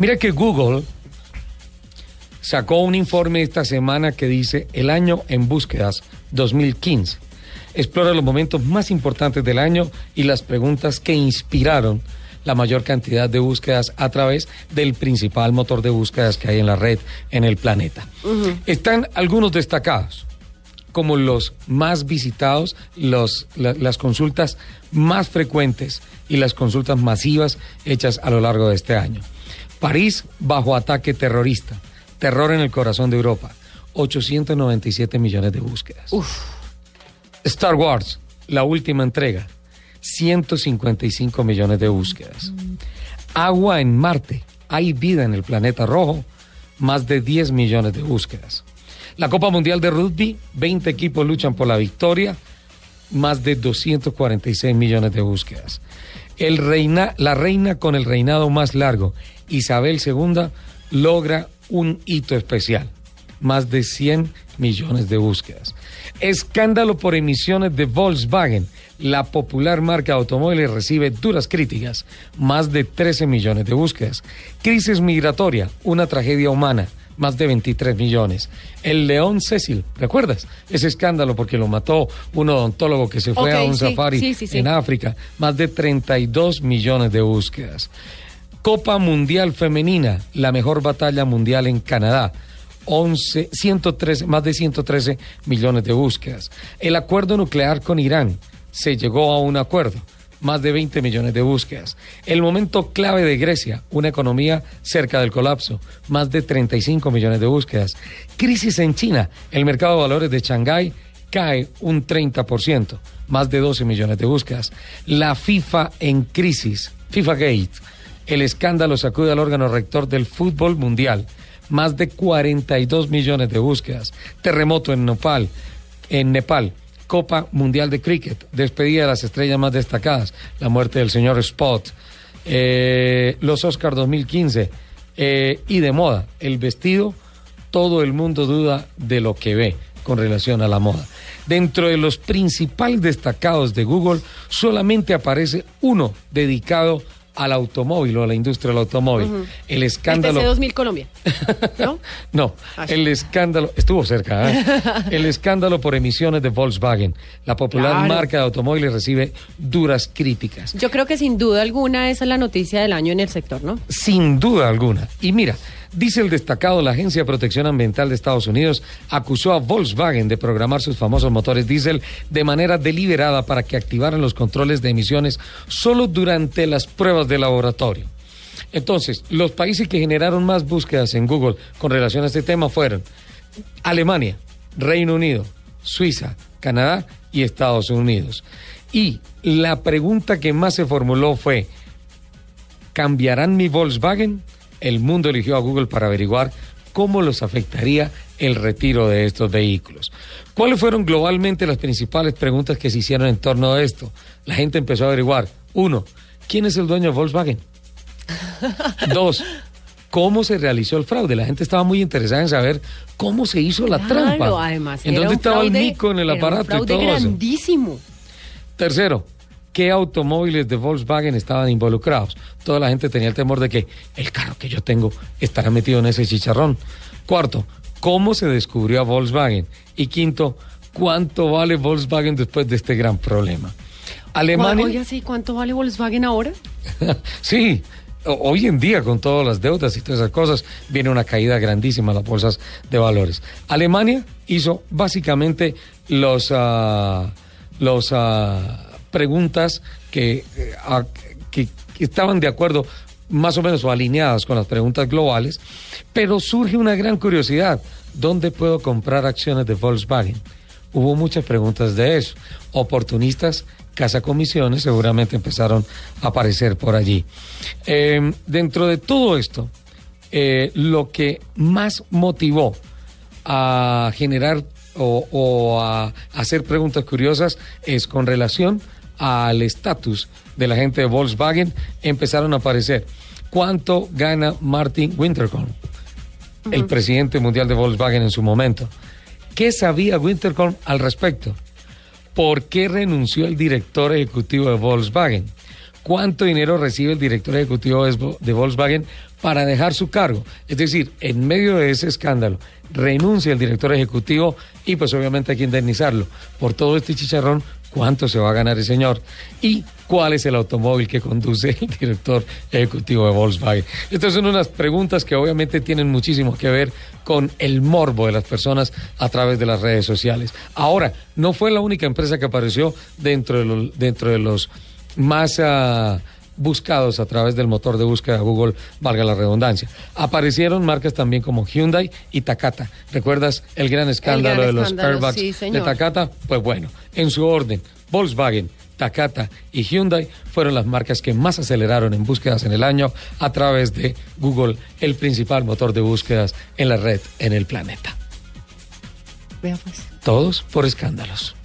Mira que Google sacó un informe esta semana que dice el año en búsquedas 2015. Explora los momentos más importantes del año y las preguntas que inspiraron la mayor cantidad de búsquedas a través del principal motor de búsquedas que hay en la red en el planeta. Están algunos destacados como los más visitados, los, las consultas más frecuentes y las consultas masivas hechas a lo largo de este año. París bajo ataque terrorista, terror en el corazón de Europa, 897 millones de búsquedas. Star Wars, la última entrega, 155 millones de búsquedas. Agua en Marte, hay vida en el planeta rojo, más de 10 millones de búsquedas. La Copa Mundial de Rugby, 20 equipos luchan por la victoria, más de 246 millones de búsquedas. El reina, la reina con el reinado más largo, Isabel II, logra un hito especial, más de 100 millones de búsquedas. Escándalo por emisiones de Volkswagen. La popular marca de automóviles recibe duras críticas, más de 13 millones de búsquedas. Crisis migratoria, una tragedia humana más de 23 millones. El León Cecil, ¿recuerdas? Ese escándalo porque lo mató un odontólogo que se fue a un safari en África, más de 32 millones de búsquedas. Copa Mundial Femenina, la mejor batalla mundial en Canadá. 11, 113, más de 113 millones de búsquedas. El acuerdo nuclear con Irán, se llegó a un acuerdo más de 20 millones de búsquedas. El momento clave de Grecia, una economía cerca del colapso, más de 35 millones de búsquedas. Crisis en China, el mercado de valores de Shanghái cae un 30%, más de 12 millones de búsquedas. La FIFA en crisis, FIFA Gate, el escándalo sacude al órgano rector del fútbol mundial, más de 42 millones de búsquedas. Terremoto en Nepal, en Nepal, Copa Mundial de Cricket, despedida de las estrellas más destacadas, la muerte del señor Spot, eh, los Oscars 2015 eh, y de moda, el vestido, todo el mundo duda de lo que ve con relación a la moda. Dentro de los principales destacados de Google, solamente aparece uno dedicado al automóvil o a la industria del automóvil. El escándalo. El 2000 Colombia. ¿No? no, ah, el escándalo. Estuvo cerca, ¿eh? el escándalo por emisiones de Volkswagen. La popular marca de automóviles recibe duras críticas. Yo creo que sin duda alguna esa es la noticia del año en el sector, ¿no? Sin duda alguna. Y mira, Dice el destacado, la Agencia de Protección Ambiental de Estados Unidos acusó a Volkswagen de programar sus famosos motores diésel de manera deliberada para que activaran los controles de emisiones solo durante las pruebas de laboratorio. Entonces, los países que generaron más búsquedas en Google con relación a este tema fueron Alemania, Reino Unido, Suiza, Canadá y Estados Unidos. Y la pregunta que más se formuló fue, ¿cambiarán mi Volkswagen? El mundo eligió a Google para averiguar cómo los afectaría el retiro de estos vehículos. ¿Cuáles fueron globalmente las principales preguntas que se hicieron en torno a esto? La gente empezó a averiguar. Uno, ¿quién es el dueño de Volkswagen? Dos, ¿cómo se realizó el fraude? La gente estaba muy interesada en saber cómo se hizo la trampa. Además, ¿En dónde estaba el mico en el aparato? Un fraude grandísimo. Tercero, qué automóviles de Volkswagen estaban involucrados. Toda la gente tenía el temor de que el carro que yo tengo estará metido en ese chicharrón. Cuarto, ¿cómo se descubrió a Volkswagen? Y quinto, ¿cuánto vale Volkswagen después de este gran problema? Alemania. Oye, sí, ¿cuánto vale Volkswagen ahora? sí, hoy en día con todas las deudas y todas esas cosas viene una caída grandísima en las bolsas de valores. Alemania hizo básicamente los uh, los uh, preguntas que, eh, que, estaban de acuerdo más o menos o alineadas con las preguntas globales, pero surge una gran curiosidad. ¿Dónde puedo comprar acciones de Volkswagen? Hubo muchas preguntas de eso. Oportunistas, casa comisiones, seguramente empezaron a aparecer por allí. Em, dentro de todo esto, eh, lo que más motivó a generar o, o, a hacer preguntas curiosas es con relación al estatus de la gente de Volkswagen, empezaron a aparecer. ¿Cuánto gana Martin Winterkorn, el presidente mundial de Volkswagen en su momento? ¿Qué sabía Winterkorn al respecto? ¿Por qué renunció el director ejecutivo de Volkswagen? cuánto dinero recibe el director ejecutivo de Volkswagen para dejar su cargo. Es decir, en medio de ese escándalo, renuncia el director ejecutivo y pues obviamente hay que indemnizarlo. Por todo este chicharrón, ¿cuánto se va a ganar el señor? Y cuál es el automóvil que conduce el director ejecutivo de Volkswagen. Estas son unas preguntas que obviamente tienen muchísimo que ver con el morbo de las personas a través de las redes sociales. Ahora, no fue la única empresa que apareció dentro de los, más... Ah, buscados a través del motor de búsqueda de Google, valga la redundancia. Aparecieron marcas también como Hyundai y Takata. ¿Recuerdas el gran escándalo de los airbags de Takata? Pues bueno, en su orden, Volkswagen, Takata y Hyundai fueron las marcas que más aceleraron en búsquedas en el año a través de Google, el principal motor de búsquedas en la red en el planeta. Vea pues. Todos por escándalos.